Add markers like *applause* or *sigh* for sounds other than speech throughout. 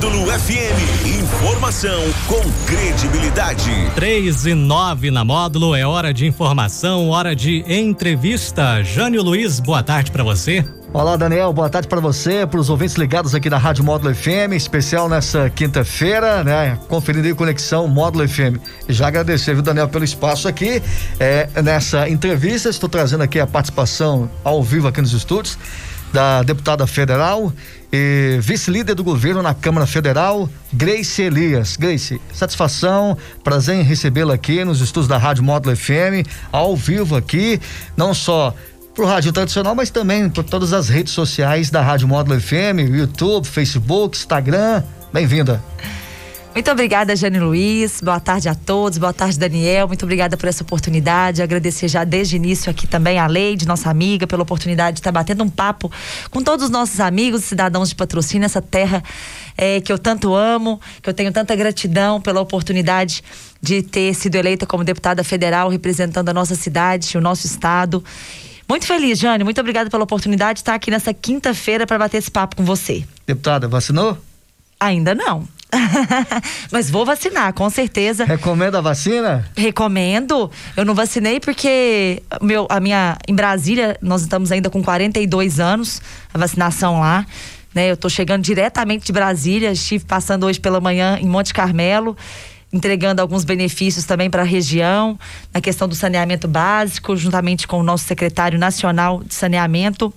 Módulo FM. Informação com credibilidade. 3 e 9 na Módulo. É hora de informação, hora de entrevista. Jânio Luiz, boa tarde para você. Olá, Daniel. Boa tarde para você, para os ouvintes ligados aqui na Rádio Módulo FM, especial nessa quinta-feira, né? Conferindo aí Conexão Módulo FM. E já agradecer, viu, Daniel, pelo espaço aqui. É, nessa entrevista, estou trazendo aqui a participação ao vivo aqui nos estúdios da deputada federal e vice-líder do governo na Câmara Federal, Grace Elias. Grace, satisfação, prazer em recebê-la aqui nos estúdios da Rádio Módulo FM, ao vivo aqui, não só pro rádio tradicional, mas também por todas as redes sociais da Rádio Módulo FM, YouTube, Facebook, Instagram. Bem-vinda. Muito obrigada, Jane Luiz. Boa tarde a todos. Boa tarde, Daniel. Muito obrigada por essa oportunidade. Agradecer já desde o início aqui também a Leide, nossa amiga, pela oportunidade de estar batendo um papo com todos os nossos amigos cidadãos de patrocínio, essa terra é, que eu tanto amo, que eu tenho tanta gratidão pela oportunidade de ter sido eleita como deputada federal representando a nossa cidade, o nosso estado. Muito feliz, Jane. Muito obrigada pela oportunidade de estar aqui nessa quinta-feira para bater esse papo com você. Deputada, vacinou? Ainda não. *laughs* Mas vou vacinar, com certeza. Recomenda a vacina? Recomendo. Eu não vacinei porque meu, a minha em Brasília nós estamos ainda com 42 anos a vacinação lá. Né, eu estou chegando diretamente de Brasília, estive passando hoje pela manhã em Monte Carmelo, entregando alguns benefícios também para a região, na questão do saneamento básico, juntamente com o nosso secretário nacional de saneamento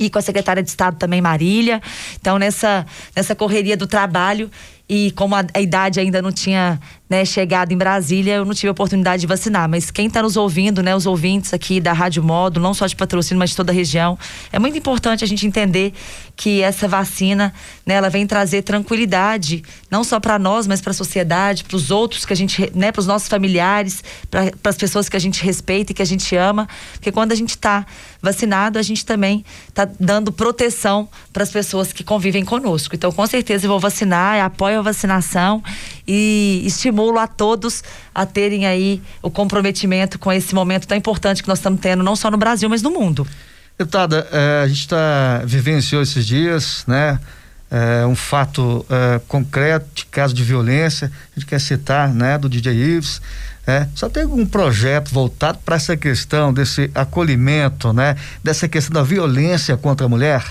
e com a secretária de Estado também, Marília. Então, nessa, nessa correria do trabalho, e como a, a idade ainda não tinha né, chegado em Brasília, eu não tive a oportunidade de vacinar. Mas quem está nos ouvindo, né, os ouvintes aqui da Rádio Modo, não só de patrocínio, mas de toda a região, é muito importante a gente entender que essa vacina, né, ela vem trazer tranquilidade, não só para nós, mas para a sociedade, para os outros que a gente, né, para os nossos familiares, para as pessoas que a gente respeita e que a gente ama, porque quando a gente está vacinado, a gente também está dando proteção para as pessoas que convivem conosco. Então, com certeza eu vou vacinar, apoio a vacinação e estimulo a todos a terem aí o comprometimento com esse momento tão importante que nós estamos tendo, não só no Brasil, mas no mundo. Deputada, eh, a gente está vivenciou esses dias, né? É, um fato é, concreto de caso de violência, a gente quer citar, né, do DJ Ives. É, só tem algum projeto voltado para essa questão desse acolhimento, né, dessa questão da violência contra a mulher?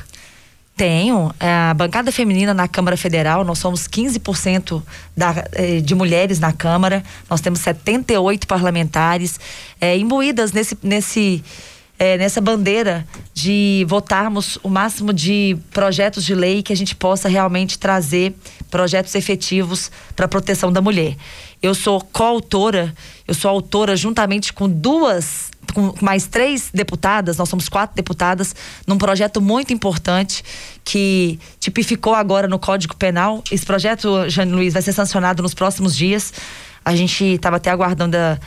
Tenho. É, a bancada feminina na Câmara Federal, nós somos 15% da, eh, de mulheres na Câmara, nós temos 78 parlamentares é, imbuídas nesse, nesse, é, nessa bandeira de votarmos o máximo de projetos de lei que a gente possa realmente trazer projetos efetivos para a proteção da mulher. Eu sou coautora, eu sou autora juntamente com duas com mais três deputadas, nós somos quatro deputadas, num projeto muito importante que tipificou agora no Código Penal. Esse projeto, Jane Luiz, vai ser sancionado nos próximos dias. A gente estava até aguardando a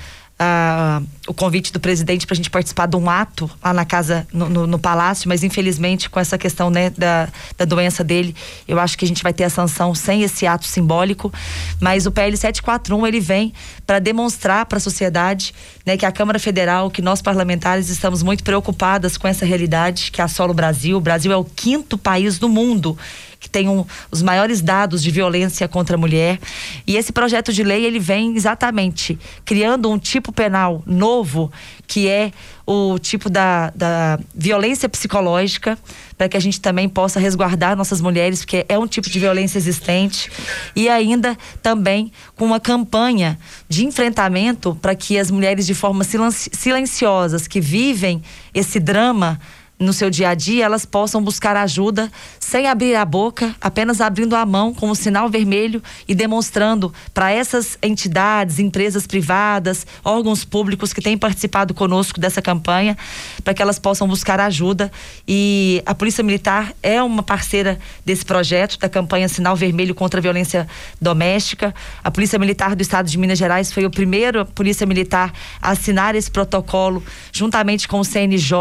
uh, o convite do presidente para a gente participar de um ato lá na casa, no, no, no, palácio, mas infelizmente com essa questão né, da, da doença dele, eu acho que a gente vai ter a sanção sem esse ato simbólico. Mas o PL 741 ele vem para demonstrar para a sociedade né, que a Câmara Federal, que nós parlamentares estamos muito preocupadas com essa realidade que assola o Brasil. O Brasil é o quinto país do mundo que tem um, os maiores dados de violência contra a mulher. E esse projeto de lei ele vem exatamente criando um tipo penal novo que é o tipo da, da violência psicológica, para que a gente também possa resguardar nossas mulheres, porque é um tipo de violência existente, e ainda também com uma campanha de enfrentamento para que as mulheres de forma silenciosas que vivem esse drama no seu dia a dia, elas possam buscar ajuda sem abrir a boca, apenas abrindo a mão com o sinal vermelho e demonstrando para essas entidades, empresas privadas, órgãos públicos que têm participado conosco dessa campanha, para que elas possam buscar ajuda. E a Polícia Militar é uma parceira desse projeto, da campanha Sinal Vermelho contra a Violência Doméstica. A Polícia Militar do Estado de Minas Gerais foi o primeiro Polícia Militar a assinar esse protocolo, juntamente com o CNJ,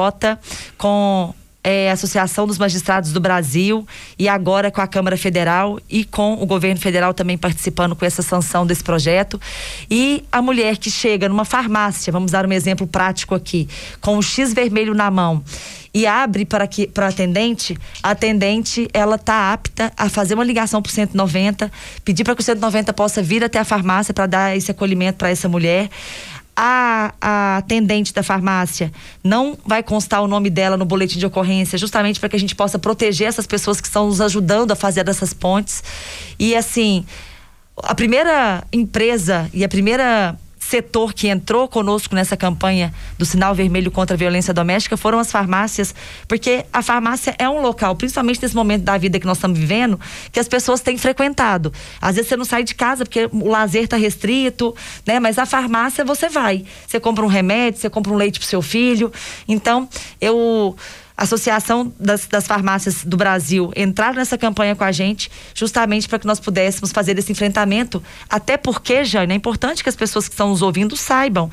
com é, Associação dos Magistrados do Brasil e agora com a Câmara Federal e com o governo federal também participando com essa sanção desse projeto. E a mulher que chega numa farmácia, vamos dar um exemplo prático aqui, com o X vermelho na mão e abre para que para atendente, a atendente ela tá apta a fazer uma ligação para o 190, pedir para que o 190 possa vir até a farmácia para dar esse acolhimento para essa mulher a, a atendente da farmácia não vai constar o nome dela no boletim de ocorrência, justamente para que a gente possa proteger essas pessoas que estão nos ajudando a fazer dessas pontes. E assim, a primeira empresa e a primeira setor que entrou conosco nessa campanha do sinal vermelho contra a violência doméstica foram as farmácias, porque a farmácia é um local, principalmente nesse momento da vida que nós estamos vivendo, que as pessoas têm frequentado. Às vezes você não sai de casa porque o lazer está restrito, né? Mas a farmácia você vai. Você compra um remédio, você compra um leite para seu filho. Então, eu Associação das, das Farmácias do Brasil entraram nessa campanha com a gente, justamente para que nós pudéssemos fazer esse enfrentamento. Até porque, Jane, é importante que as pessoas que estão nos ouvindo saibam.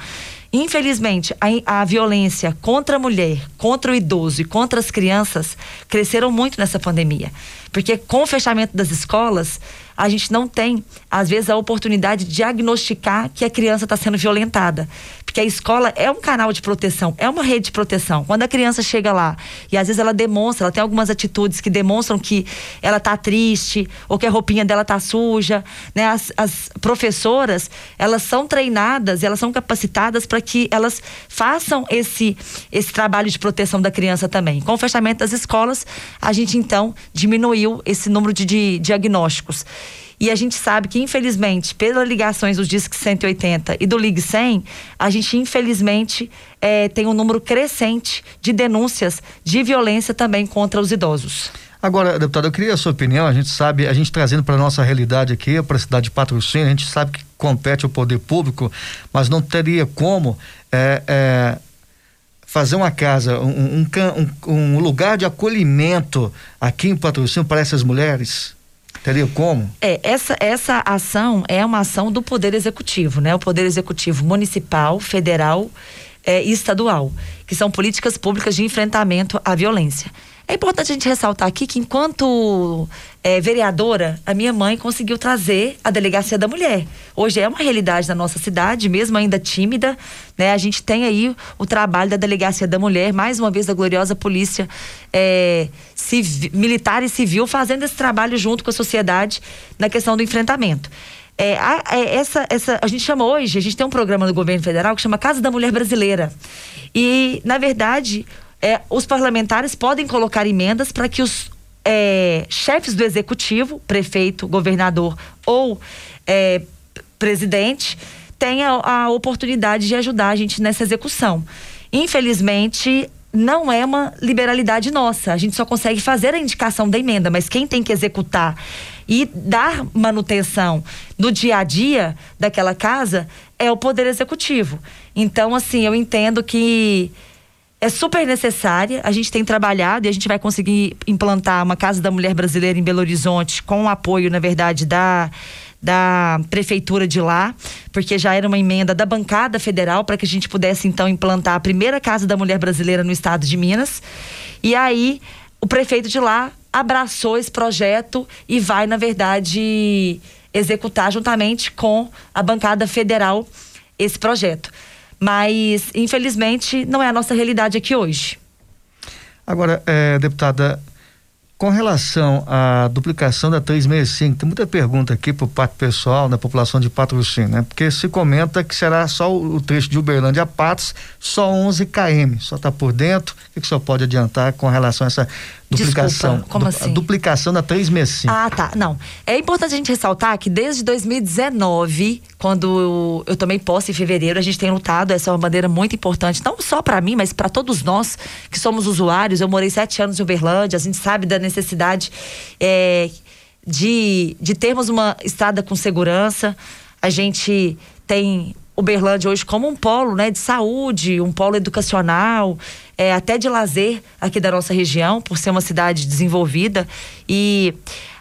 Infelizmente, a, a, violência contra a mulher, contra o idoso e contra as crianças cresceram muito nessa pandemia. Porque com o fechamento das escolas, a gente não tem, às vezes, a oportunidade de diagnosticar que a criança está sendo violentada. Porque a escola é um canal de proteção, é uma rede de proteção. Quando a criança chega lá e às vezes ela demonstra, ela tem algumas atitudes que demonstram que ela está triste ou que a roupinha dela está suja, né? As, as professoras, elas são treinadas, elas são capacitadas para que elas façam esse esse trabalho de proteção da criança também. Com o fechamento das escolas, a gente então diminuiu esse número de, de diagnósticos. E a gente sabe que, infelizmente, pelas ligações do Disque 180 e do Ligue 100, a gente, infelizmente, é, tem um número crescente de denúncias de violência também contra os idosos. Agora, deputado, eu queria a sua opinião. A gente sabe, a gente trazendo para nossa realidade aqui, para a cidade de Patrocínio, a gente sabe que compete ao poder público, mas não teria como é, é, fazer uma casa, um, um, um, lugar de acolhimento aqui em Patrocínio para essas mulheres? Teria como? É, essa, essa ação é uma ação do Poder Executivo, né? O Poder Executivo Municipal, Federal é, e Estadual, que são políticas públicas de enfrentamento à violência. É importante a gente ressaltar aqui que, enquanto é, vereadora, a minha mãe conseguiu trazer a delegacia da mulher. Hoje é uma realidade na nossa cidade, mesmo ainda tímida, né? A gente tem aí o trabalho da delegacia da mulher, mais uma vez da gloriosa polícia é, civil, militar e civil, fazendo esse trabalho junto com a sociedade na questão do enfrentamento. É, a, é, essa, essa, a gente chama hoje, a gente tem um programa do governo federal que chama Casa da Mulher Brasileira. E, na verdade, é, os parlamentares podem colocar emendas para que os é, chefes do executivo, prefeito, governador ou é, presidente, tenham a oportunidade de ajudar a gente nessa execução. Infelizmente, não é uma liberalidade nossa. A gente só consegue fazer a indicação da emenda, mas quem tem que executar e dar manutenção no dia a dia daquela casa é o Poder Executivo. Então, assim, eu entendo que é super necessária. A gente tem trabalhado e a gente vai conseguir implantar uma Casa da Mulher Brasileira em Belo Horizonte com o apoio, na verdade, da da prefeitura de lá, porque já era uma emenda da bancada federal para que a gente pudesse então implantar a primeira Casa da Mulher Brasileira no estado de Minas. E aí o prefeito de lá abraçou esse projeto e vai, na verdade, executar juntamente com a bancada federal esse projeto. Mas, infelizmente, não é a nossa realidade aqui hoje. Agora, é, deputada, com relação à duplicação da 365, tem muita pergunta aqui por parte pessoal da população de patrocínio, né? Porque se comenta que será só o trecho de Uberlândia a Patos, só 11 km, só está por dentro. O que, que o senhor pode adiantar com relação a essa duplicação? Desculpa, como assim? A duplicação da 365. Ah, tá. Não. É importante a gente ressaltar que desde 2019, quando eu, eu tomei posse em fevereiro, a gente tem lutado, essa é uma bandeira muito importante, não só para mim, mas para todos nós que somos usuários. Eu morei sete anos em Uberlândia, a gente sabe da necessidade é, de, de termos uma estrada com segurança. A gente tem Uberlândia hoje como um polo né, de saúde, um polo educacional, é, até de lazer aqui da nossa região, por ser uma cidade desenvolvida. E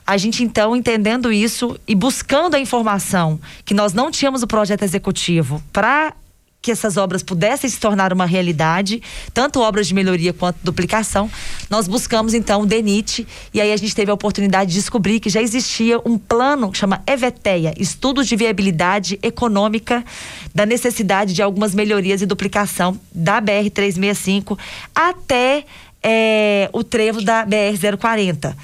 a gente então entendendo isso e buscando a informação que nós não tínhamos o projeto executivo para que essas obras pudessem se tornar uma realidade, tanto obras de melhoria quanto duplicação, nós buscamos então o DENIT e aí a gente teve a oportunidade de descobrir que já existia um plano que chama EVETEA, Estudos de Viabilidade Econômica da necessidade de algumas melhorias e duplicação da BR 365 até é, o trevo da BR 040.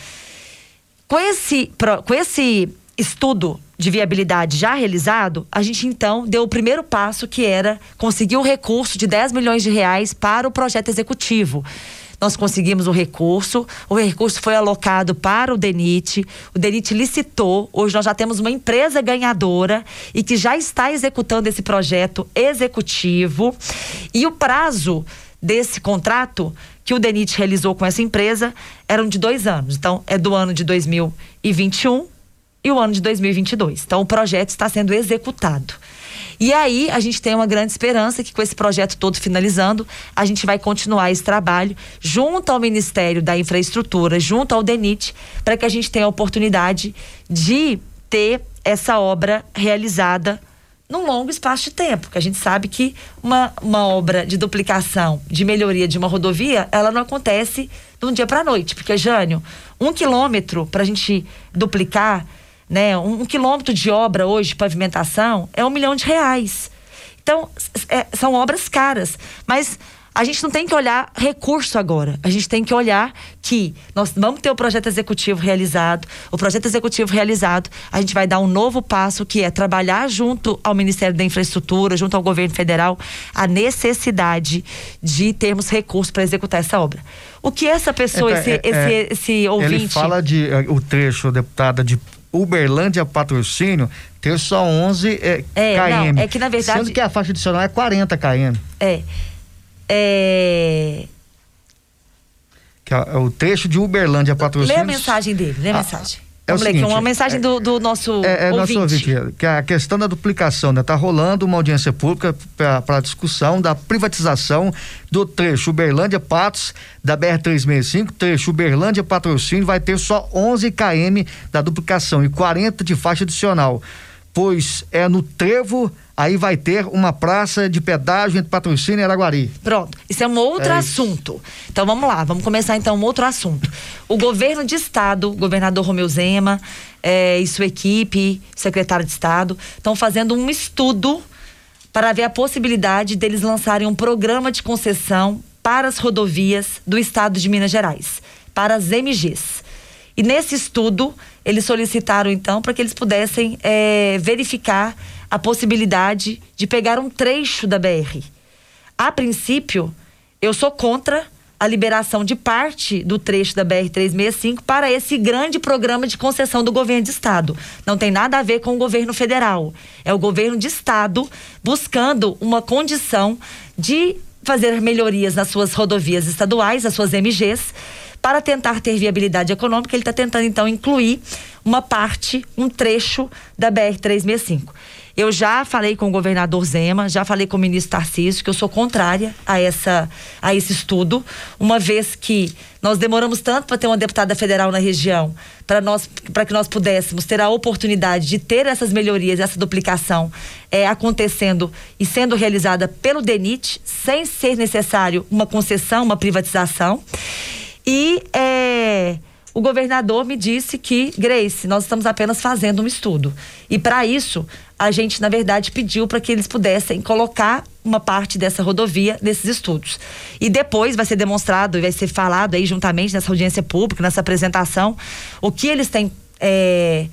Com esse, com esse estudo de viabilidade já realizado, a gente então deu o primeiro passo que era conseguir o recurso de 10 milhões de reais para o projeto executivo. Nós conseguimos o recurso, o recurso foi alocado para o DENIT, o DENIT licitou, hoje nós já temos uma empresa ganhadora e que já está executando esse projeto executivo. E o prazo desse contrato que o DENIT realizou com essa empresa eram de dois anos. Então, é do ano de 2021 e o ano de 2022. Então, o projeto está sendo executado. E aí, a gente tem uma grande esperança que com esse projeto todo finalizando, a gente vai continuar esse trabalho junto ao Ministério da Infraestrutura, junto ao DENIT, para que a gente tenha a oportunidade de ter essa obra realizada num longo espaço de tempo, que a gente sabe que uma, uma obra de duplicação, de melhoria de uma rodovia, ela não acontece de um dia para a noite, porque, Jânio, um quilômetro para a gente duplicar né? Um, um quilômetro de obra hoje, de pavimentação, é um milhão de reais. Então, é, são obras caras. Mas a gente não tem que olhar recurso agora. A gente tem que olhar que nós vamos ter o projeto executivo realizado. O projeto executivo realizado, a gente vai dar um novo passo que é trabalhar junto ao Ministério da Infraestrutura, junto ao governo federal, a necessidade de termos recursos para executar essa obra. O que essa pessoa, é, esse, é, esse, é, esse ouvinte. Ele fala de eh, o trecho, deputada, de Uberlândia Patrocínio ter só 11 é, é, km. Não, é que na verdade. Sendo que a faixa adicional é 40 km. É. É. Que é o trecho de Uberlândia Patrocínio. Lê a mensagem dele, lê a, a ah, mensagem. É Vamos ler aqui, uma mensagem é, do, do, nosso é, é ouvinte. Nosso ouvinte. Que a questão da duplicação, né? Tá rolando uma audiência pública para discussão da privatização do trecho Uberlândia Patos da BR 365, trecho Uberlândia Patrocínio vai ter só 11 km da duplicação e 40 de faixa adicional, pois é no trevo aí vai ter uma praça de pedágio entre Patrocínio e Araguari. Pronto, isso é um outro é assunto. Isso. Então vamos lá, vamos começar então um outro assunto. O governo de estado, o governador Romeu Zema é, e sua equipe, secretário de estado, estão fazendo um estudo para ver a possibilidade deles lançarem um programa de concessão para as rodovias do estado de Minas Gerais, para as MGs. E nesse estudo, eles solicitaram então para que eles pudessem é, verificar a possibilidade de pegar um trecho da BR. A princípio, eu sou contra a liberação de parte do trecho da BR-365 para esse grande programa de concessão do governo de estado. Não tem nada a ver com o governo federal. É o governo de estado buscando uma condição de fazer melhorias nas suas rodovias estaduais, as suas MGs, para tentar ter viabilidade econômica. Ele está tentando, então, incluir uma parte, um trecho da BR-365. Eu já falei com o governador Zema, já falei com o ministro Tarcísio, que eu sou contrária a, essa, a esse estudo, uma vez que nós demoramos tanto para ter uma deputada federal na região, para nós para que nós pudéssemos ter a oportunidade de ter essas melhorias, essa duplicação é, acontecendo e sendo realizada pelo DENIT, sem ser necessário uma concessão, uma privatização. E é, o governador me disse que, Grace, nós estamos apenas fazendo um estudo. E para isso, a gente, na verdade, pediu para que eles pudessem colocar uma parte dessa rodovia nesses estudos. E depois vai ser demonstrado e vai ser falado aí juntamente nessa audiência pública, nessa apresentação, o que eles têm. É,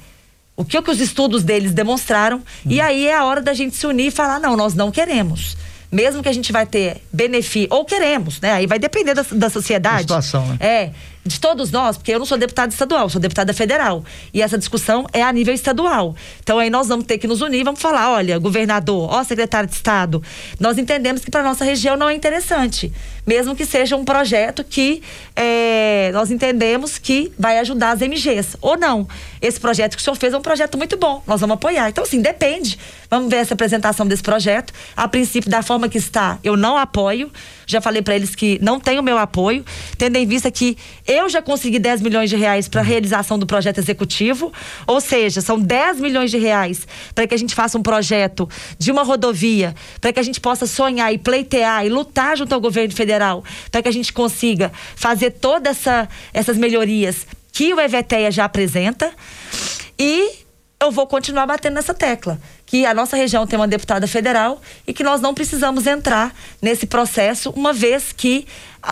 o que, que os estudos deles demonstraram. Hum. E aí é a hora da gente se unir e falar: não, nós não queremos mesmo que a gente vai ter benefício, ou queremos, né? Aí vai depender da, da sociedade. A situação, né? É, de todos nós, porque eu não sou deputada estadual, sou deputada federal. E essa discussão é a nível estadual. Então aí nós vamos ter que nos unir, vamos falar, olha, governador, ó, secretário de Estado, nós entendemos que para nossa região não é interessante. Mesmo que seja um projeto que é, nós entendemos que vai ajudar as MGs. Ou não. Esse projeto que o senhor fez é um projeto muito bom. Nós vamos apoiar. Então, assim, depende. Vamos ver essa apresentação desse projeto. A princípio, da forma que está, eu não apoio. Já falei para eles que não tem o meu apoio, tendo em vista que Eu já consegui 10 milhões de reais para a realização do projeto executivo, ou seja, são 10 milhões de reais para que a gente faça um projeto de uma rodovia, para que a gente possa sonhar e pleitear e lutar junto ao governo federal, para que a gente consiga fazer todas essa, essas melhorias que o EVTEA já apresenta. E eu vou continuar batendo nessa tecla que a nossa região tem uma deputada federal e que nós não precisamos entrar nesse processo, uma vez que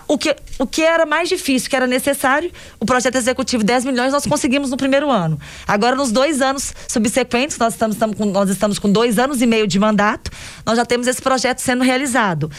o que, o que era mais difícil, que era necessário, o projeto executivo 10 milhões nós conseguimos no primeiro ano. Agora, nos dois anos subsequentes, nós estamos, estamos com, nós estamos com dois anos e meio de mandato, nós já temos esse projeto sendo realizado.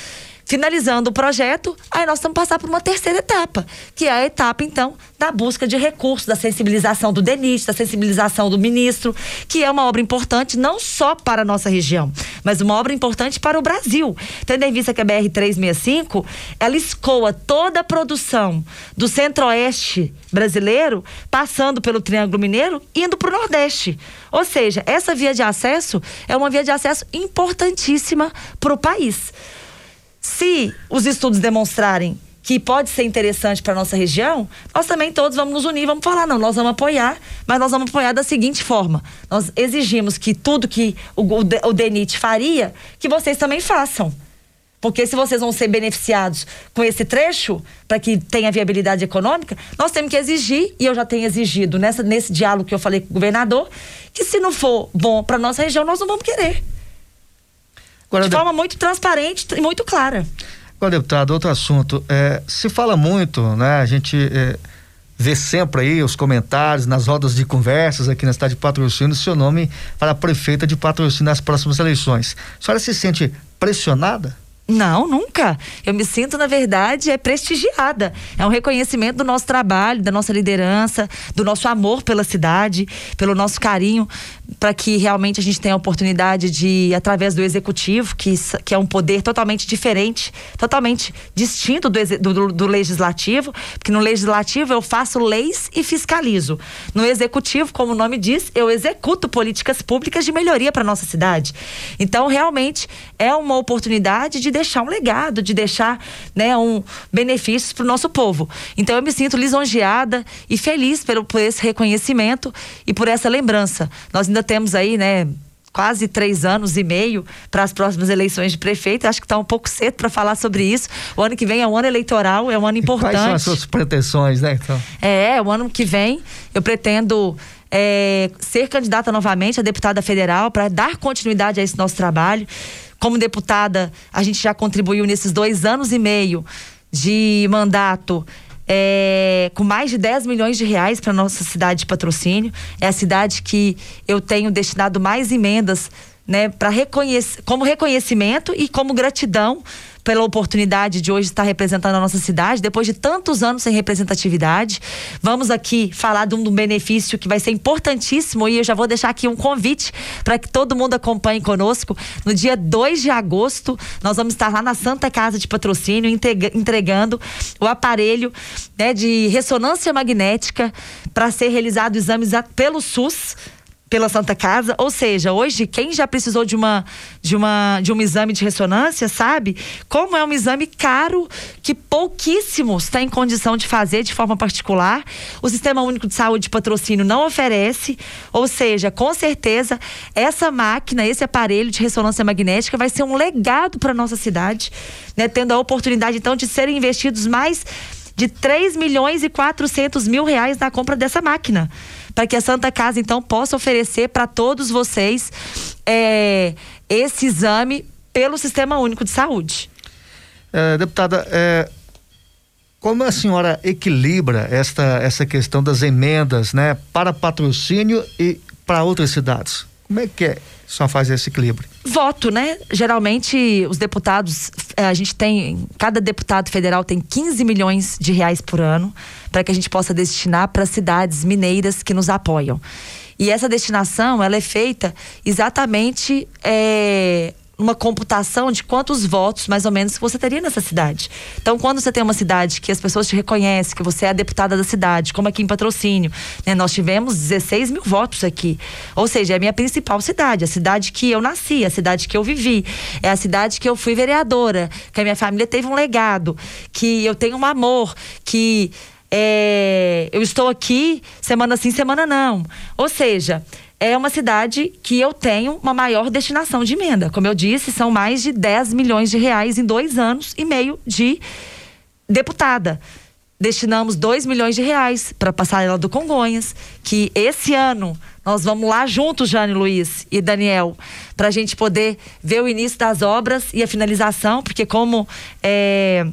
Finalizando o projeto, aí nós estamos passar por uma terceira etapa, que é a etapa, então, da busca de recursos, da sensibilização do DENIT, da sensibilização do ministro, que é uma obra importante não só para a nossa região, mas uma obra importante para o Brasil. Tendo em vista que a BR-365, ela escoa toda a produção do centro-oeste brasileiro, passando pelo Triângulo Mineiro, indo para o Nordeste. Ou seja, essa via de acesso é uma via de acesso importantíssima para o país. Se os estudos demonstrarem que pode ser interessante para nossa região, nós também todos vamos nos unir, vamos falar, não, nós vamos apoiar, mas nós vamos apoiar da seguinte forma: nós exigimos que tudo que o, o, o DENIT faria, que vocês também façam. Porque se vocês vão ser beneficiados com esse trecho, para que tenha viabilidade econômica, nós temos que exigir, e eu já tenho exigido nessa, nesse diálogo que eu falei com o governador, que se não for bom para nossa região, nós não vamos querer. Agora, de forma muito transparente e muito clara. Agora, deputado, outro assunto. É, se fala muito, né? A gente é, vê sempre aí os comentários nas rodas de conversas aqui na cidade de Patrocínio, seu nome para a prefeita de Patrocínio nas próximas eleições. A senhora se sente pressionada? Não, nunca. Eu me sinto, na verdade, é prestigiada. É um reconhecimento do nosso trabalho, da nossa liderança, do nosso amor pela cidade, pelo nosso carinho para que realmente a gente tenha a oportunidade de, através do executivo, que, que é um poder totalmente diferente, totalmente distinto do, do, do, legislativo, porque no legislativo eu faço leis e fiscalizo. No executivo, como o nome diz, eu executo políticas públicas de melhoria para nossa cidade. Então, realmente, é uma oportunidade de deixar um legado, de deixar né, um benefícios para o nosso povo. Então, eu me sinto lisonjeada e feliz pelo, por esse reconhecimento e por essa lembrança. Nós ainda temos aí, né? quase três anos e meio para as próximas eleições de prefeito. Acho que está um pouco cedo para falar sobre isso. O ano que vem é um ano eleitoral, é um ano importante. E quais são as suas pretensões, né? Então? É, o ano que vem eu pretendo é, ser candidata novamente a deputada federal para dar continuidade a esse nosso trabalho. Como deputada, a gente já contribuiu nesses dois anos e meio de mandato é, com mais de 10 milhões de reais para nossa cidade de patrocínio. É a cidade que eu tenho destinado mais emendas né, para reconhecer, como reconhecimento e como gratidão pela oportunidade de hoje estar representando a nossa cidade, depois de tantos anos sem representatividade. Vamos aqui falar de um, benefício que vai ser importantíssimo e eu já vou deixar aqui um convite para que todo mundo acompanhe conosco. No dia 2 de agosto, nós vamos estar lá na Santa Casa de Patrocínio entregando o aparelho né, de ressonância magnética para ser realizado exames pelo SUS pela Santa Casa, ou seja, hoje quem já precisou de uma de uma de um exame de ressonância sabe? Como é um exame caro que pouquíssimos têm condição de fazer de forma particular. O Sistema Único de Saúde de Patrocínio não oferece, ou seja, com certeza essa máquina, esse aparelho de ressonância magnética vai ser um legado para nossa cidade, né, tendo a oportunidade então de serem investidos mais de 3 milhões e 400 mil reais na compra dessa máquina para que a Santa Casa então possa oferecer para todos vocês é, esse exame pelo Sistema Único de Saúde. É, deputada, é, como a senhora equilibra esta, essa questão das emendas, né, para patrocínio e para outras cidades? Como é que é? Só faz esse equilíbrio? Voto, né? Geralmente os deputados, eh, a gente tem, cada deputado federal tem 15 milhões de reais por ano para que a gente possa destinar para cidades mineiras que nos apoiam. E essa destinação, ela é feita exatamente é, uma computação de quantos votos, mais ou menos, você teria nessa cidade. Então, quando você tem uma cidade que as pessoas te reconhecem, que você é a deputada da cidade, como aqui em Patrocínio, né? Nós tivemos 16 mil votos aqui. Ou seja, é a minha principal cidade, a cidade que eu nasci, a cidade que eu vivi, é a cidade que eu fui vereadora, que a minha família teve um legado, que eu tenho um amor, que é, eu estou aqui semana sim, semana não. Ou seja, é uma cidade que eu tenho uma maior destinação de emenda. Como eu disse, são mais de 10 milhões de reais em dois anos e meio de deputada. Destinamos 2 milhões de reais para a passarela do Congonhas, que esse ano nós vamos lá juntos, Jane Luiz e Daniel, para a gente poder ver o início das obras e a finalização, porque como é,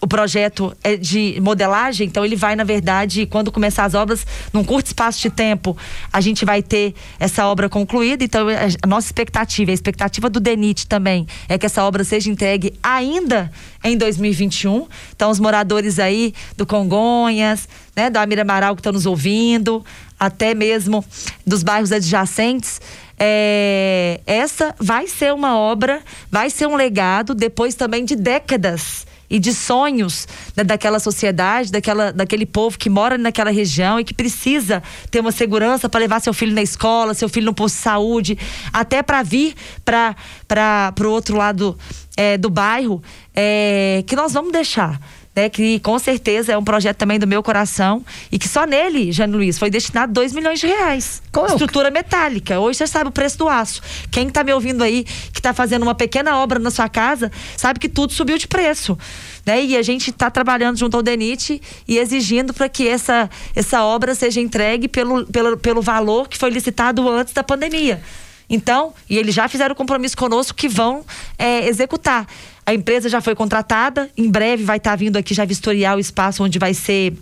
o projeto é de modelagem, então ele vai, na verdade, quando começar as obras, num curto espaço de tempo, a gente vai ter essa obra concluída. Então, a nossa expectativa, a expectativa do DENIT também, é que essa obra seja entregue ainda em 2021. Então, os moradores aí do Congonhas, né, do Amira Amaral que estão nos ouvindo, até mesmo dos bairros adjacentes, é, essa vai ser uma obra, vai ser um legado depois também de décadas e de sonhos né, daquela sociedade, daquela, daquele povo que mora naquela região e que precisa ter uma segurança para levar seu filho na escola, seu filho no posto de saúde, até para vir para o outro lado é, do bairro, é, que nós vamos deixar né, que com certeza é um projeto também do meu coração e que só nele, Jane Luiz, foi destinado 2 milhões de reais. Qual é Estrutura metálica. Hoje você sabe o preço do aço. Quem está me ouvindo aí, que está fazendo uma pequena obra na sua casa, sabe que tudo subiu de preço. Né? E a gente está trabalhando junto ao DENIT e exigindo para que essa, essa obra seja entregue pelo, pelo, pelo valor que foi licitado antes da pandemia. Então, e eles já fizeram compromisso conosco que vão é, executar. A empresa já foi contratada, em breve vai estar tá vindo aqui já vistoriar o espaço onde vai ser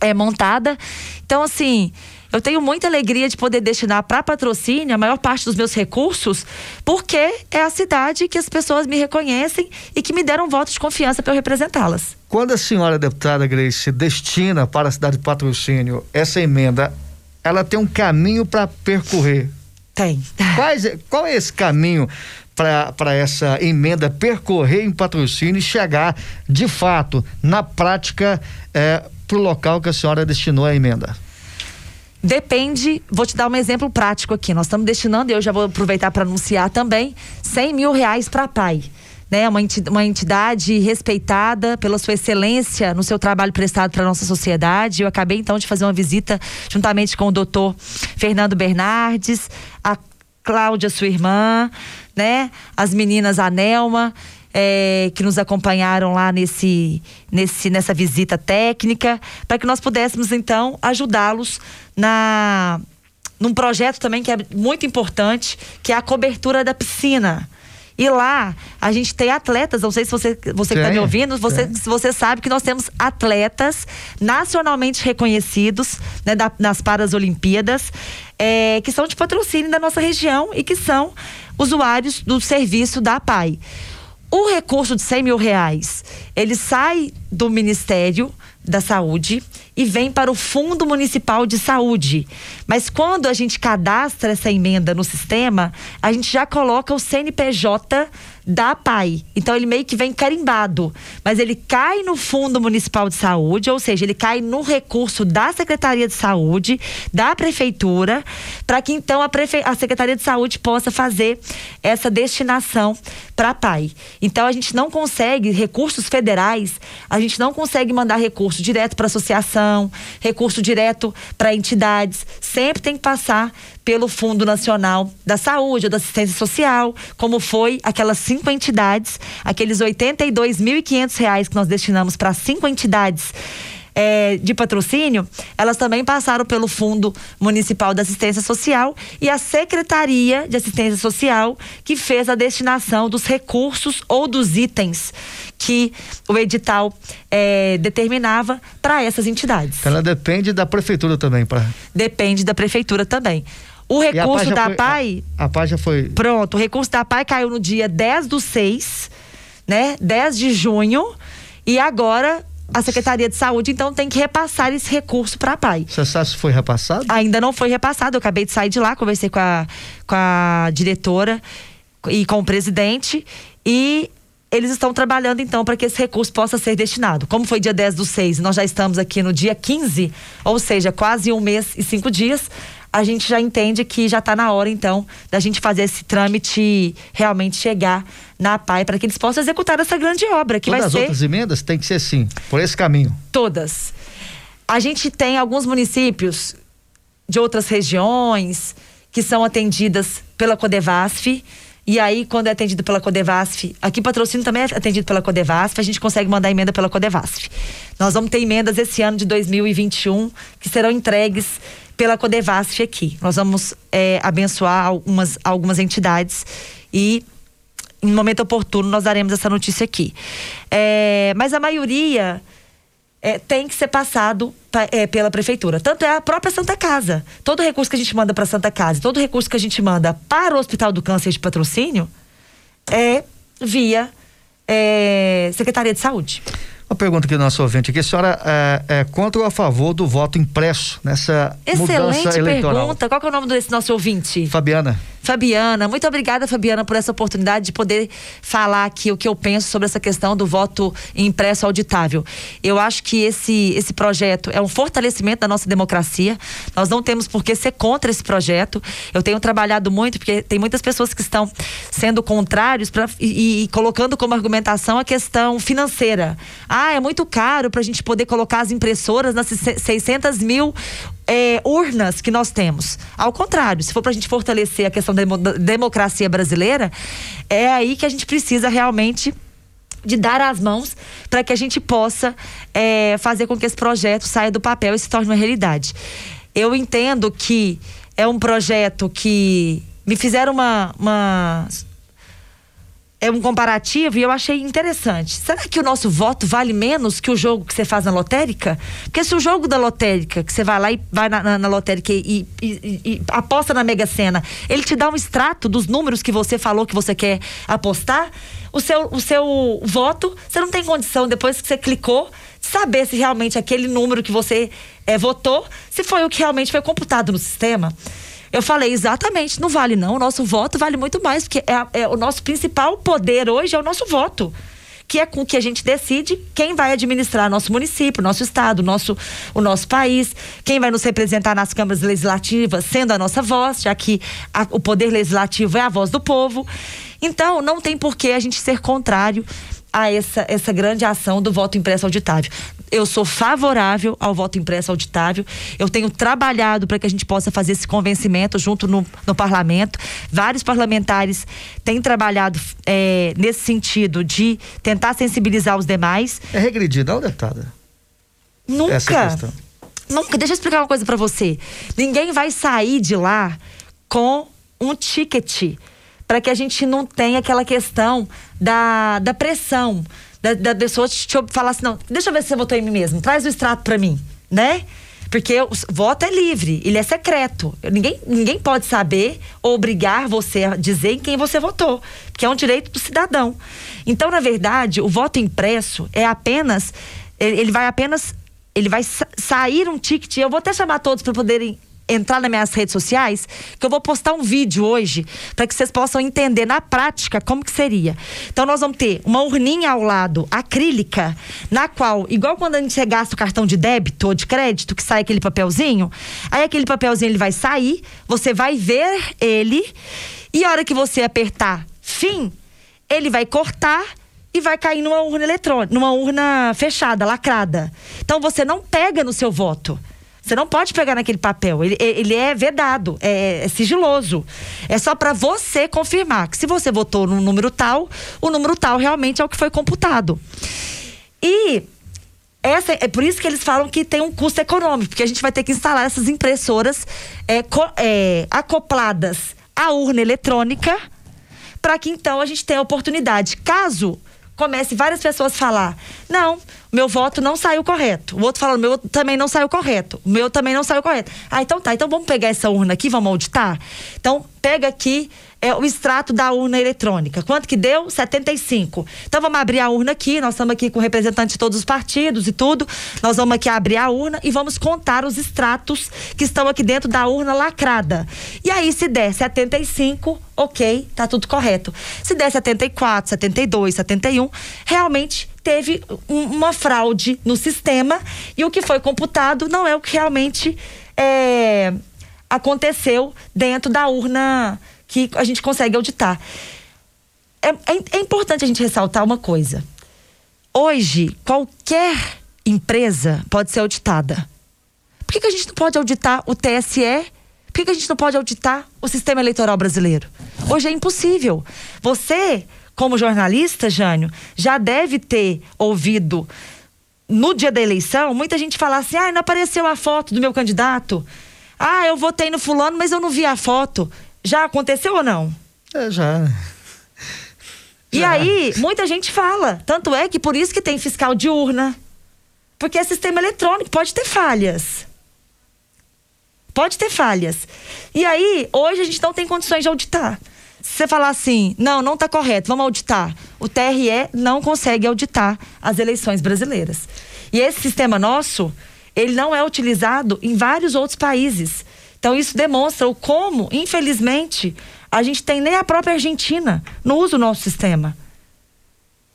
é, montada. Então, assim, eu tenho muita alegria de poder destinar para patrocínio a maior parte dos meus recursos, porque é a cidade que as pessoas me reconhecem e que me deram votos de confiança para eu representá-las. Quando a senhora deputada Grace destina para a cidade de patrocínio essa emenda, ela tem um caminho para percorrer. Tem. Quais, qual é esse caminho para essa emenda percorrer em patrocínio e chegar, de fato, na prática, é, para o local que a senhora destinou a emenda? Depende, vou te dar um exemplo prático aqui. Nós estamos destinando, eu já vou aproveitar para anunciar também, 100 mil reais para a PAI. Né, uma, entidade, respeitada pela sua excelência no seu trabalho prestado para a nossa sociedade. Eu acabei então de fazer uma visita juntamente com o doutor Fernando Bernardes, a Cláudia, sua irmã, né? As meninas, a Nelma, é, que nos acompanharam lá nesse, nesse, nessa visita técnica, para que nós pudéssemos, então, ajudá-los na num projeto também que é muito importante, que é a cobertura da piscina. E lá a gente tem atletas, não sei se você, você que está me ouvindo, você, se você sabe que nós temos atletas nacionalmente reconhecidos né, da, nas Parasolimpíadas, é, que são de patrocínio da nossa região e que são usuários do serviço da APAI. O recurso de 100 mil reais, ele sai do Ministério da Saúde e vem para o Fundo Municipal de Saúde. Mas quando a gente cadastra essa emenda no sistema, a gente já coloca o CNPJ da PAI. Então ele meio que vem carimbado, mas ele cai no Fundo Municipal de Saúde, ou seja, ele cai no recurso da Secretaria de Saúde, da prefeitura, para que então a, prefe... a Secretaria de Saúde possa fazer essa destinação para a PAI. Então a gente não consegue recursos federais, a gente não consegue mandar recurso direto para associação, recurso direto para entidades, sempre tem que passar pelo Fundo Nacional da Saúde ou da Assistência Social, como foi aquelas cinco entidades, aqueles 82.500 reais que nós destinamos para cinco entidades é, de patrocínio, elas também passaram pelo Fundo Municipal da Assistência Social e a Secretaria de Assistência Social que fez a destinação dos recursos ou dos itens que o edital é, determinava para essas entidades. Ela depende da prefeitura também, para. Depende da prefeitura também. O recurso da foi, PAI. A, a PAI já foi. Pronto, o recurso da PAI caiu no dia 10 do 6, né? 10 de junho. E agora a Secretaria de Saúde, então, tem que repassar esse recurso para a PAI. Você sabe se foi repassado? Ainda não foi repassado. Eu acabei de sair de lá, conversei com a, com a diretora e com o presidente. E eles estão trabalhando então para que esse recurso possa ser destinado. Como foi dia 10 do 6, nós já estamos aqui no dia 15, ou seja, quase um mês e cinco dias a gente já entende que já está na hora, então, da gente fazer esse trâmite realmente chegar na PAI para que eles possam executar essa grande obra que Todas vai as ser. outras emendas tem que ser sim, por esse caminho. Todas. A gente tem alguns municípios de outras regiões que são atendidas pela Codevasf. E aí, quando é atendido pela Codevasf, aqui patrocínio também é atendido pela Codevasf, a gente consegue mandar emenda pela Codevasf. Nós vamos ter emendas esse ano de 2021 que serão entregues pela Codevasf aqui. Nós vamos é, abençoar algumas, algumas entidades e em momento oportuno nós daremos essa notícia aqui. É, mas a maioria é, tem que ser passado é, pela prefeitura. Tanto é a própria Santa Casa. Todo recurso que a gente manda para Santa Casa, todo recurso que a gente manda para o Hospital do Câncer de patrocínio é via é, Secretaria de Saúde. Uma pergunta aqui do nosso ouvinte aqui. A senhora é, é contra ou a favor do voto impresso nessa Excelente mudança eleitoral? pergunta. Qual que é o nome desse nosso ouvinte? Fabiana. Fabiana, muito obrigada, Fabiana, por essa oportunidade de poder falar aqui o que eu penso sobre essa questão do voto impresso auditável. Eu acho que esse, esse projeto é um fortalecimento da nossa democracia. Nós não temos por que ser contra esse projeto. Eu tenho trabalhado muito, porque tem muitas pessoas que estão sendo contrários pra, e, e colocando como argumentação a questão financeira. Ah, é muito caro para a gente poder colocar as impressoras nas 600 mil é, urnas que nós temos. Ao contrário, se for para a gente fortalecer a questão da democracia brasileira, é aí que a gente precisa realmente de dar as mãos para que a gente possa é, fazer com que esse projeto saia do papel e se torne uma realidade. Eu entendo que é um projeto que me fizeram uma, uma é um comparativo e eu achei interessante. Será que o nosso voto vale menos que o jogo que você faz na lotérica? Porque se o jogo da lotérica, que você vai lá e vai na, na, na lotérica e, e, e, e, aposta na Mega Sena, ele te dá um extrato dos números que você falou que você quer apostar, o seu, o seu voto, você não tem condição, depois que você clicou, saber se realmente aquele número que você é, votou, se foi o que realmente foi computado no sistema. Eu falei, exatamente, não vale não. O nosso voto vale muito mais, porque é, é o nosso principal poder hoje é o nosso voto que é com que a gente decide quem vai administrar nosso município, nosso estado, nosso, o nosso país, quem vai nos representar nas câmaras legislativas, sendo a nossa voz, já que a, o poder legislativo é a voz do povo. Então, não tem por que a gente ser contrário a essa, essa grande ação do voto impresso auditável eu sou favorável ao voto impresso auditável. Eu tenho trabalhado para que a gente possa fazer esse convencimento junto no, no parlamento. Vários parlamentares têm trabalhado é, nesse sentido de tentar sensibilizar os demais. É regredir, não, deputada? Nunca. Essa Nunca. Deixa eu explicar uma coisa para você. Ninguém vai sair de lá com um ticket para que a gente não tenha aquela questão da, da pressão da, da pessoa te, te falar assim, não, deixa eu ver se você votou em mim mesmo, traz o extrato para mim, né? Porque o voto é livre, ele é secreto. Ninguém, ninguém pode saber ou obrigar você a dizer em quem você votou, porque é um direito do cidadão. Então, na verdade, o voto impresso é apenas. Ele, vai apenas. Ele vai sa sair um ticket. Eu vou até chamar todos para poderem entrar nas minhas redes sociais, que eu vou postar um vídeo hoje para que vocês possam entender na prática como que seria. Então nós vamos ter uma urninha ao lado acrílica, na qual, igual quando a gente gasta o cartão de débito ou de crédito, que sai aquele papelzinho, aí aquele papelzinho ele vai sair, você vai ver ele e a hora que você apertar fim, ele vai cortar e vai cair numa urna eletrônica, numa urna fechada, lacrada. Então você não pega no seu voto. Você não pode pegar naquele papel. Ele, ele é vedado, é, é sigiloso. É só para você confirmar que se você votou no número tal, o número tal realmente é o que foi computado. E essa, é por isso que eles falam que tem um custo econômico, porque a gente vai ter que instalar essas impressoras é, co, é, acopladas à urna eletrônica para que então a gente tenha a oportunidade. Caso comece várias pessoas a falar: não, meu voto não saiu correto. O outro fala: meu também não saiu correto. O meu também não saiu correto. Ah, então tá, então vamos pegar essa urna aqui, vamos auditar? Então, pega aqui é, o extrato da urna eletrônica. Quanto que deu? 75. Então vamos abrir a urna aqui, nós estamos aqui com representantes de todos os partidos e tudo. Nós vamos aqui abrir a urna e vamos contar os extratos que estão aqui dentro da urna lacrada. E aí, se der 75, ok, tá tudo correto. Se der 74, 72, 71, realmente teve um, uma fraude no sistema e o que foi computado não é o que realmente é, aconteceu dentro da urna que a gente consegue auditar. É, é, é importante a gente ressaltar uma coisa. Hoje, qualquer empresa pode ser auditada. Por que, que a gente não pode auditar o TSE? Por que, que a gente não pode auditar o sistema eleitoral brasileiro? Hoje é impossível. Você, como jornalista, Jânio, já deve ter ouvido no dia da eleição muita gente falar assim: ah, não apareceu a foto do meu candidato. Ah, eu votei no fulano, mas eu não vi a foto. Já aconteceu ou não? É, já. E aí, muita gente fala. Tanto é que por isso que tem fiscal de urna. Porque é sistema eletrônico, pode ter falhas. Pode ter falhas. E aí, hoje a gente não tem condições de auditar. Se você falar assim, não, não está correto, vamos auditar. O TRE não consegue auditar as eleições brasileiras. E esse sistema nosso, ele não é utilizado em vários outros países. Então isso demonstra o como, infelizmente, a gente tem nem a própria Argentina não usa o nosso sistema.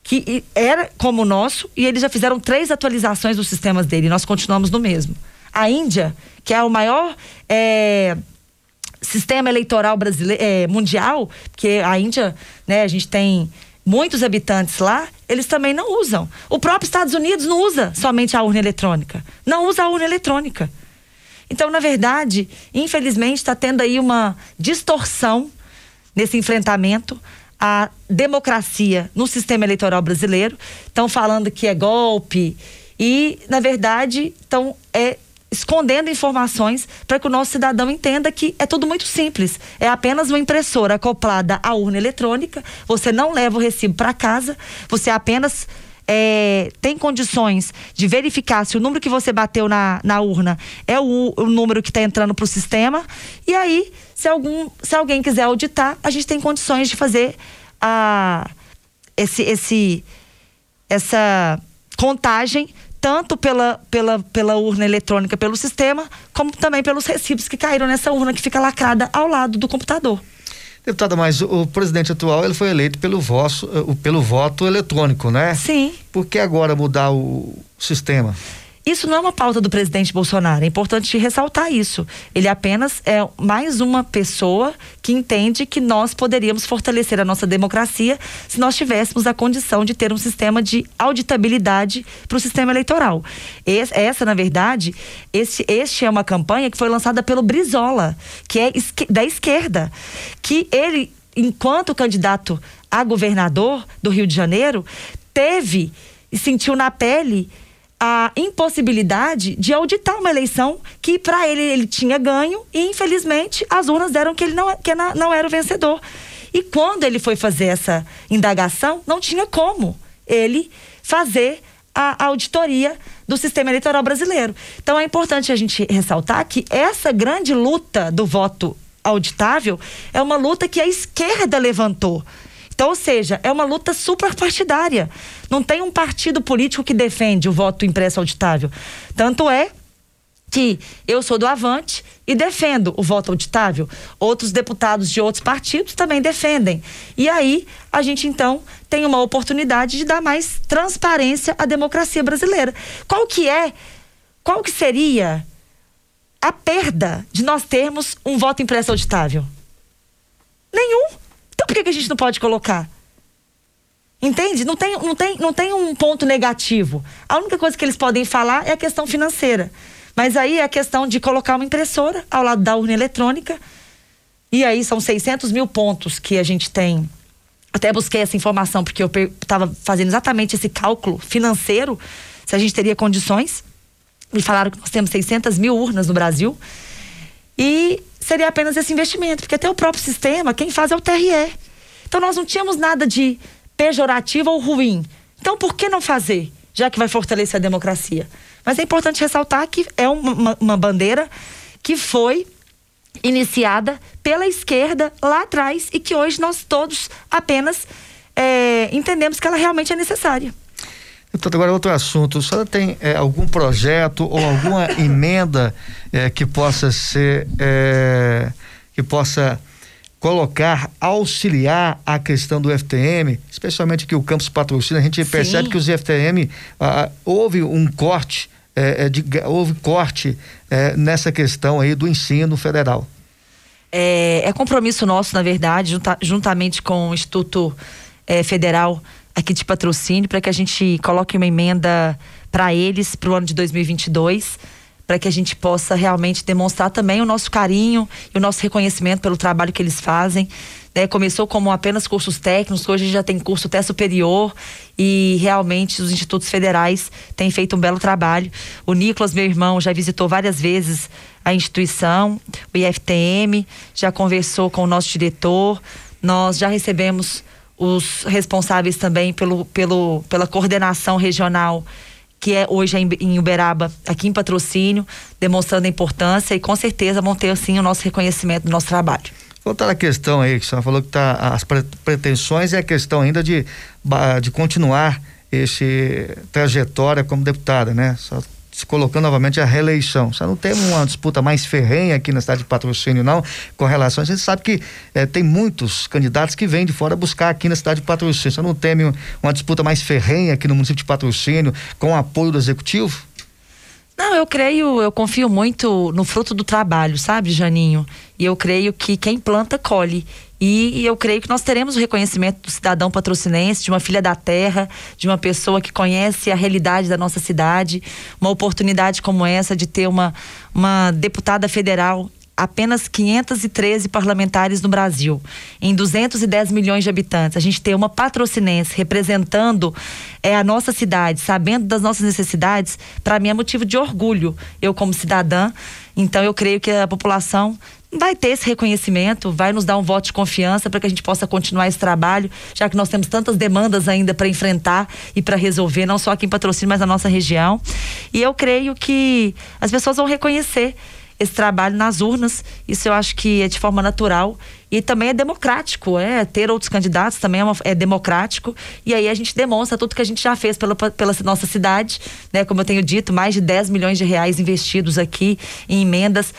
Que era como o nosso, e eles já fizeram três atualizações dos sistemas dele, e nós continuamos no mesmo. A Índia, que é o maior é, sistema eleitoral brasileiro, é, mundial, porque a Índia, né, a gente tem muitos habitantes lá, eles também não usam. O próprio Estados Unidos não usa somente a urna eletrônica. Não usa a urna eletrônica. Então, na verdade, infelizmente, está tendo aí uma distorção nesse enfrentamento à democracia no sistema eleitoral brasileiro. Estão falando que é golpe e, na verdade, estão é, escondendo informações para que o nosso cidadão entenda que é tudo muito simples. É apenas uma impressora acoplada à urna eletrônica, você não leva o recibo para casa, você apenas é, tem condições de verificar se o número que você bateu na, na urna é o, o número que está entrando para o sistema. E aí, se, algum, se alguém quiser auditar, a gente tem condições de fazer a, esse, esse, essa contagem tanto pela, pela, pela urna eletrônica, pelo sistema, como também pelos recibos que caíram nessa urna que fica lacrada ao lado do computador. Deputada, mas o presidente atual ele foi eleito pelo, vosso, eh, pelo voto eletrônico, né? Sim. Por que agora mudar o sistema? Isso não é uma pauta do presidente Bolsonaro, é importante ressaltar isso. Ele apenas é mais uma pessoa que entende que nós poderíamos fortalecer a nossa democracia se nós tivéssemos a condição de ter um sistema de auditabilidade para o sistema eleitoral. Essa, na verdade, este, este é uma campanha que foi lançada pelo Brizola, que é da esquerda, que ele, enquanto candidato a governador do Rio de Janeiro, teve e sentiu na pele a impossibilidade de auditar uma eleição que para ele ele tinha ganho e infelizmente as urnas deram que ele não, que não era o vencedor. E quando ele foi fazer essa indagação, não tinha como ele fazer a auditoria do sistema eleitoral brasileiro. Então é importante a gente ressaltar que essa grande luta do voto auditável é uma luta que a esquerda levantou. Então, ou seja, é uma luta superpartidária. Não tem um partido político que defende o voto impresso auditável. Tanto é que eu sou do Avante e defendo o voto auditável. Outros deputados de outros partidos também defendem. E aí a gente então tem uma oportunidade de dar mais transparência à democracia brasileira. Qual que é? Qual que seria a perda de nós termos um voto impresso auditável? Nenhum. Por que, que a gente não pode colocar? Entende? Não tem, não, tem, não tem um ponto negativo. A única coisa que eles podem falar é a questão financeira. Mas aí é a questão de colocar uma impressora ao lado da urna eletrônica. E aí são 600 mil pontos que a gente tem. Até busquei essa informação porque eu estava fazendo exatamente esse cálculo financeiro, se a gente teria condições. Me falaram que nós temos 600 mil urnas no Brasil. E seria apenas esse investimento, porque até o próprio sistema, quem faz é o TRE. Então nós não tínhamos nada de pejorativo ou ruim. Então por que não fazer, já que vai fortalecer a democracia? Mas é importante ressaltar que é uma, uma bandeira que foi iniciada pela esquerda lá atrás e que hoje nós todos apenas é, entendemos que ela realmente é necessária. Então, agora outro assunto. A senhora tem é, algum projeto ou alguma *coughs* emenda é, que possa ser é, que possa colocar, auxiliar a questão do FTM, especialmente que o campus patrocina, a gente Sim. percebe que os FTM ah, houve um corte, é, é, de, houve corte é, nessa questão aí do ensino federal. É, é compromisso nosso, na verdade, junta, juntamente com o Instituto é, Federal aqui de patrocínio para que a gente coloque uma emenda para eles para o ano de 2022 para que a gente possa realmente demonstrar também o nosso carinho e o nosso reconhecimento pelo trabalho que eles fazem. Né? Começou como apenas cursos técnicos, hoje já tem curso até superior e realmente os institutos federais têm feito um belo trabalho. O Nicolas, meu irmão, já visitou várias vezes a instituição, o IFTM, já conversou com o nosso diretor, nós já recebemos os responsáveis também pelo, pelo, pela coordenação regional que é hoje em Uberaba, aqui em patrocínio, demonstrando a importância e com certeza vão ter assim o nosso reconhecimento do nosso trabalho. Voltar à questão aí, que a senhora falou que tá, as pretensões é a questão ainda de, de continuar esse trajetória como deputada, né? Só se colocando novamente a reeleição. Você não tem uma disputa mais ferrenha aqui na cidade de patrocínio, não, com relação. A gente sabe que eh, tem muitos candidatos que vêm de fora buscar aqui na cidade de patrocínio. Você não teme uma disputa mais ferrenha aqui no município de patrocínio, com o apoio do executivo? Não, eu creio, eu confio muito no fruto do trabalho, sabe, Janinho? E eu creio que quem planta, colhe. E, e, eu creio que nós teremos o reconhecimento do cidadão patrocinense, de uma filha da terra, de uma pessoa que conhece a realidade da nossa cidade. Uma oportunidade como essa de ter uma, uma deputada federal apenas 513 parlamentares no Brasil, em 210 milhões de habitantes. A gente tem uma patrocinense representando é, a nossa cidade, sabendo das nossas necessidades, para mim é motivo de orgulho, eu como cidadã. Então eu creio que a população vai ter esse reconhecimento, vai nos dar um voto de confiança para que a gente possa continuar esse trabalho, já que nós temos tantas demandas ainda para enfrentar e para resolver, não só aqui em Patrocínio, mas na nossa região. E eu creio que as pessoas vão reconhecer esse trabalho nas urnas. Isso eu acho que é de forma natural e também é democrático, é ter outros candidatos também é, uma, é, democrático e aí a gente demonstra tudo que a gente já fez pela, pela nossa cidade, né? Como eu tenho dito, mais de 10 milhões de reais investidos aqui em emendas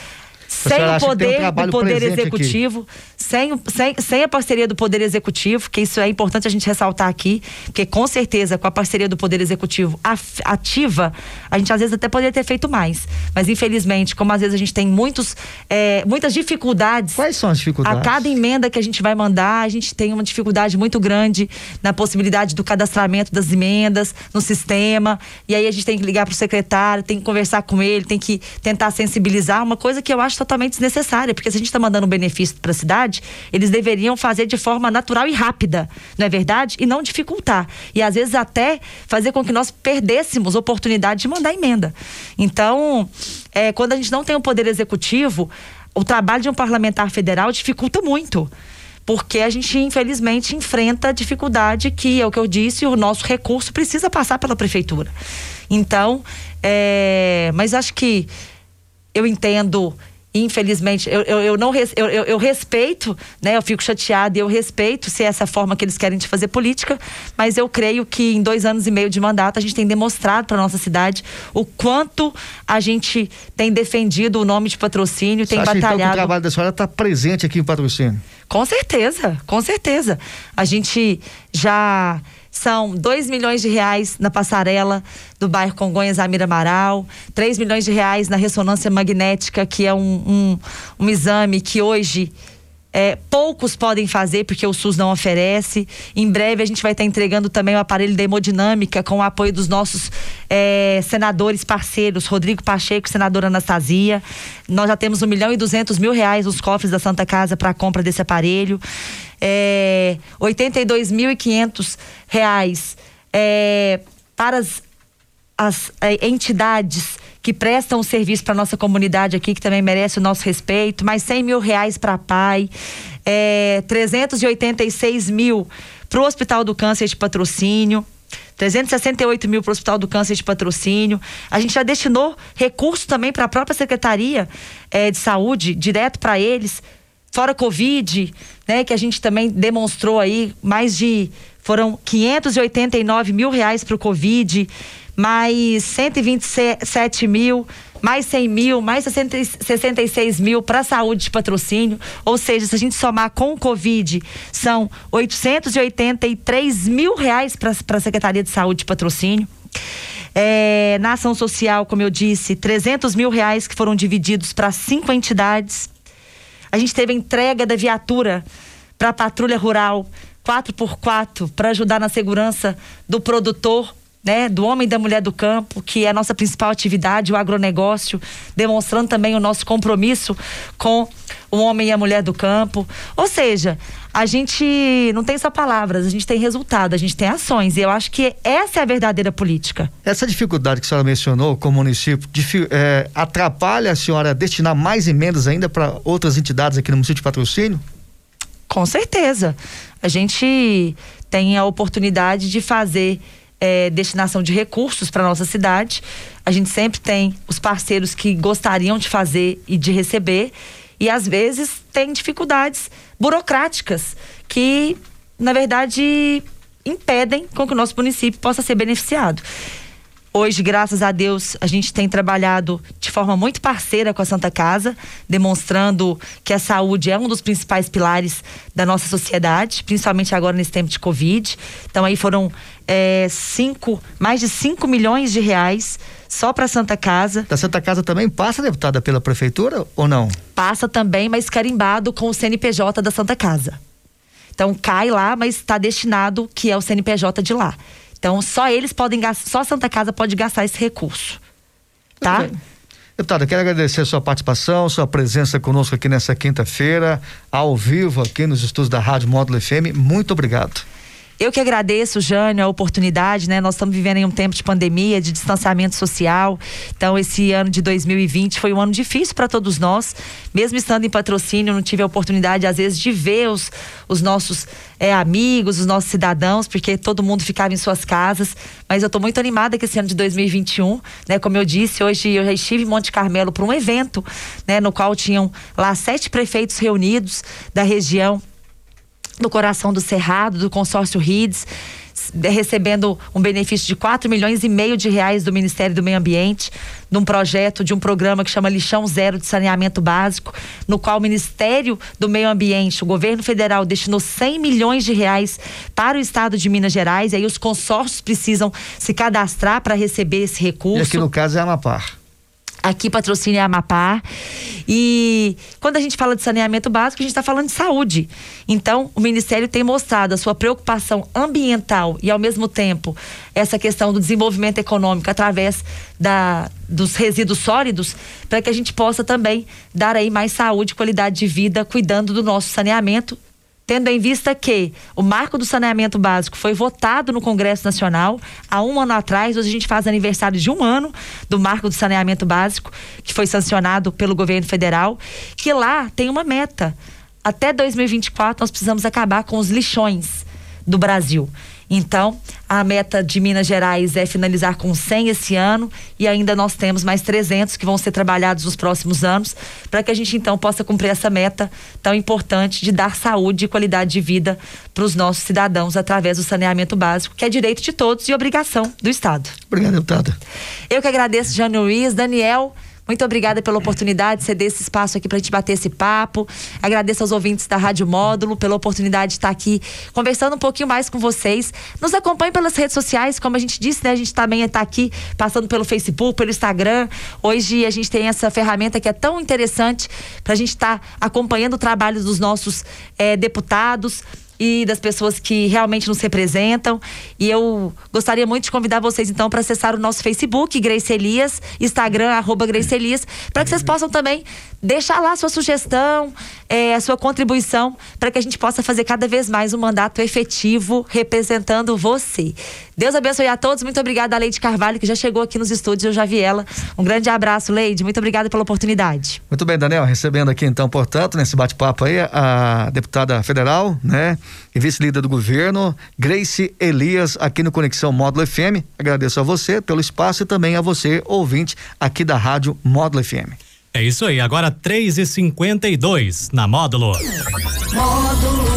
sem o poder do poder executivo, sem, sem, sem a parceria do poder executivo, que isso é importante a gente ressaltar aqui, porque com certeza com a parceria do poder executivo ativa, a gente às vezes até poderia ter feito mais, mas infelizmente, como às vezes a gente tem muitos, é, muitas dificuldades. Quais são as dificuldades? A cada emenda que a gente vai mandar, a gente tem uma dificuldade muito grande na possibilidade do cadastramento das emendas no sistema, e aí a gente tem que ligar para o secretário, tem que conversar com ele, tem que tentar sensibilizar, uma coisa que eu acho totalmente desnecessária, porque se a gente está mandando um benefício para a cidade, eles deveriam fazer de forma natural e rápida, não é verdade? E não dificultar. E às vezes até fazer com que nós perdêssemos oportunidade de mandar emenda. Então, é, quando a gente não tem o um poder executivo, o trabalho de um parlamentar federal dificulta muito porque a gente infelizmente enfrenta a dificuldade que é o que eu disse, o nosso recurso precisa passar pela prefeitura. Então, é, mas acho que eu entendo infelizmente, eu, eu, eu não eu, eu, respeito, né? Eu fico chateada e eu respeito se é essa forma que eles querem de fazer política, mas eu creio que em dois anos e meio de mandato a gente tem demonstrado para nossa cidade o quanto a gente tem defendido o nome de patrocínio, Você tem acha, batalhado. Então, que o trabalho da senhora está presente aqui em patrocínio? Com certeza, com certeza. A gente já são 2 milhões de reais na passarela do bairro Congonhas Amira Amaral, 3 milhões de reais na ressonância magnética, que é um, um, um exame que hoje é, poucos podem fazer porque o SUS não oferece. Em breve a gente vai estar entregando também o aparelho da hemodinâmica com o apoio dos nossos é, senadores parceiros, Rodrigo Pacheco e senadora Anastasia. Nós já temos um milhão e duzentos mil reais nos cofres da Santa Casa para a compra desse aparelho é, 82.500 reais é, para as, as é, entidades que prestam o serviço para nossa comunidade aqui, que também merece o nosso respeito, mais 100 mil reais para a PAI, é, 386 mil para o Hospital do Câncer de patrocínio. 368 mil para o Hospital do Câncer de patrocínio. A gente já destinou recurso também para a própria Secretaria é, de Saúde, direto para eles, fora Covid, né, que a gente também demonstrou aí mais de foram 589 mil reais para o Covid, mais 127 mil, mais 100 mil, mais 66 mil para a saúde de patrocínio. Ou seja, se a gente somar com o Covid, são 883 mil reais para a Secretaria de Saúde de patrocínio. É, na ação social, como eu disse, 300 mil reais que foram divididos para cinco entidades. A gente teve a entrega da viatura para a patrulha rural 4x4 para ajudar na segurança do produtor né, do homem e da mulher do campo, que é a nossa principal atividade, o agronegócio, demonstrando também o nosso compromisso com o homem e a mulher do campo. Ou seja, a gente não tem só palavras, a gente tem resultado, a gente tem ações. E eu acho que essa é a verdadeira política. Essa dificuldade que a senhora mencionou como município é, atrapalha a senhora destinar mais emendas ainda para outras entidades aqui no município de patrocínio? Com certeza. A gente tem a oportunidade de fazer é, destinação de recursos para nossa cidade. A gente sempre tem os parceiros que gostariam de fazer e de receber e às vezes tem dificuldades burocráticas que, na verdade, impedem com que o nosso município possa ser beneficiado. Hoje, graças a Deus, a gente tem trabalhado de forma muito parceira com a Santa Casa, demonstrando que a saúde é um dos principais pilares da nossa sociedade, principalmente agora nesse tempo de Covid. Então, aí foram é, cinco, mais de 5 milhões de reais só para Santa Casa. Da Santa Casa também passa, deputada, pela prefeitura ou não? Passa também, mas carimbado com o CNPJ da Santa Casa. Então cai lá, mas está destinado que é o CNPJ de lá. Então, só eles podem gastar, só a Santa Casa pode gastar esse recurso. Tá? Deputada, quero agradecer a sua participação, sua presença conosco aqui nessa quinta-feira, ao vivo, aqui nos estudos da Rádio Módulo FM. Muito obrigado. Eu que agradeço, Jânio, a oportunidade, né? Nós estamos vivendo em um tempo de pandemia, de distanciamento social. Então, esse ano de 2020 foi um ano difícil para todos nós. Mesmo estando em patrocínio, não tive a oportunidade, às vezes, de ver os, os nossos é, amigos, os nossos cidadãos, porque todo mundo ficava em suas casas. Mas eu estou muito animada com esse ano de 2021, né? Como eu disse, hoje eu já estive em Monte Carmelo para um evento, né? No qual tinham lá sete prefeitos reunidos da região do Coração do Cerrado, do consórcio RIDS, recebendo um benefício de 4 milhões e meio de reais do Ministério do Meio Ambiente, num projeto de um programa que chama Lixão Zero de Saneamento Básico, no qual o Ministério do Meio Ambiente, o governo federal, destinou 100 milhões de reais para o estado de Minas Gerais, e aí os consórcios precisam se cadastrar para receber esse recurso. E aqui no caso é a Amapar. Aqui patrocina é Amapá. E quando a gente fala de saneamento básico, a gente está falando de saúde. Então, o Ministério tem mostrado a sua preocupação ambiental e, ao mesmo tempo, essa questão do desenvolvimento econômico através da, dos resíduos sólidos, para que a gente possa também dar aí mais saúde, qualidade de vida, cuidando do nosso saneamento tendo em vista que o marco do saneamento básico foi votado no Congresso Nacional há um ano atrás, hoje a gente faz aniversário de um ano do marco do saneamento básico, que foi sancionado pelo governo federal, que lá tem uma meta. Até 2024 nós precisamos acabar com os lixões do Brasil. Então, a meta de Minas Gerais é finalizar com 100 esse ano e ainda nós temos mais 300 que vão ser trabalhados nos próximos anos, para que a gente então possa cumprir essa meta tão importante de dar saúde e qualidade de vida para os nossos cidadãos através do saneamento básico, que é direito de todos e obrigação do Estado. Obrigado, deputada. Eu que agradeço, Jânio Luiz, Daniel. Muito obrigada pela oportunidade de ceder esse espaço aqui para a gente bater esse papo. Agradeço aos ouvintes da Rádio Módulo pela oportunidade de estar aqui conversando um pouquinho mais com vocês. Nos acompanhe pelas redes sociais, como a gente disse, né? A gente também está aqui passando pelo Facebook, pelo Instagram. Hoje a gente tem essa ferramenta que é tão interessante para a gente estar tá acompanhando o trabalho dos nossos eh, deputados e das pessoas que realmente nos representam. E eu gostaria muito de convidar vocês, então, para acessar o nosso Facebook, Grace Elias, Instagram, arroba Grace Elias, para que vocês possam também deixar lá a sua sugestão, é, a sua contribuição, para que a gente possa fazer cada vez mais um mandato efetivo representando você. Deus abençoe a todos. Muito obrigada Leide Carvalho, que já chegou aqui nos estúdios, eu já vi ela. Um grande abraço, Leide. Muito obrigada pela oportunidade. Muito bem, Daniel. Recebendo aqui, então, portanto, nesse bate-papo aí, a deputada federal, né? E vice-líder do governo, Grace Elias, aqui no Conexão Módulo FM. Agradeço a você pelo espaço e também a você, ouvinte, aqui da Rádio Módulo FM. É isso aí, agora 3 e 52 na Módulo. Módulo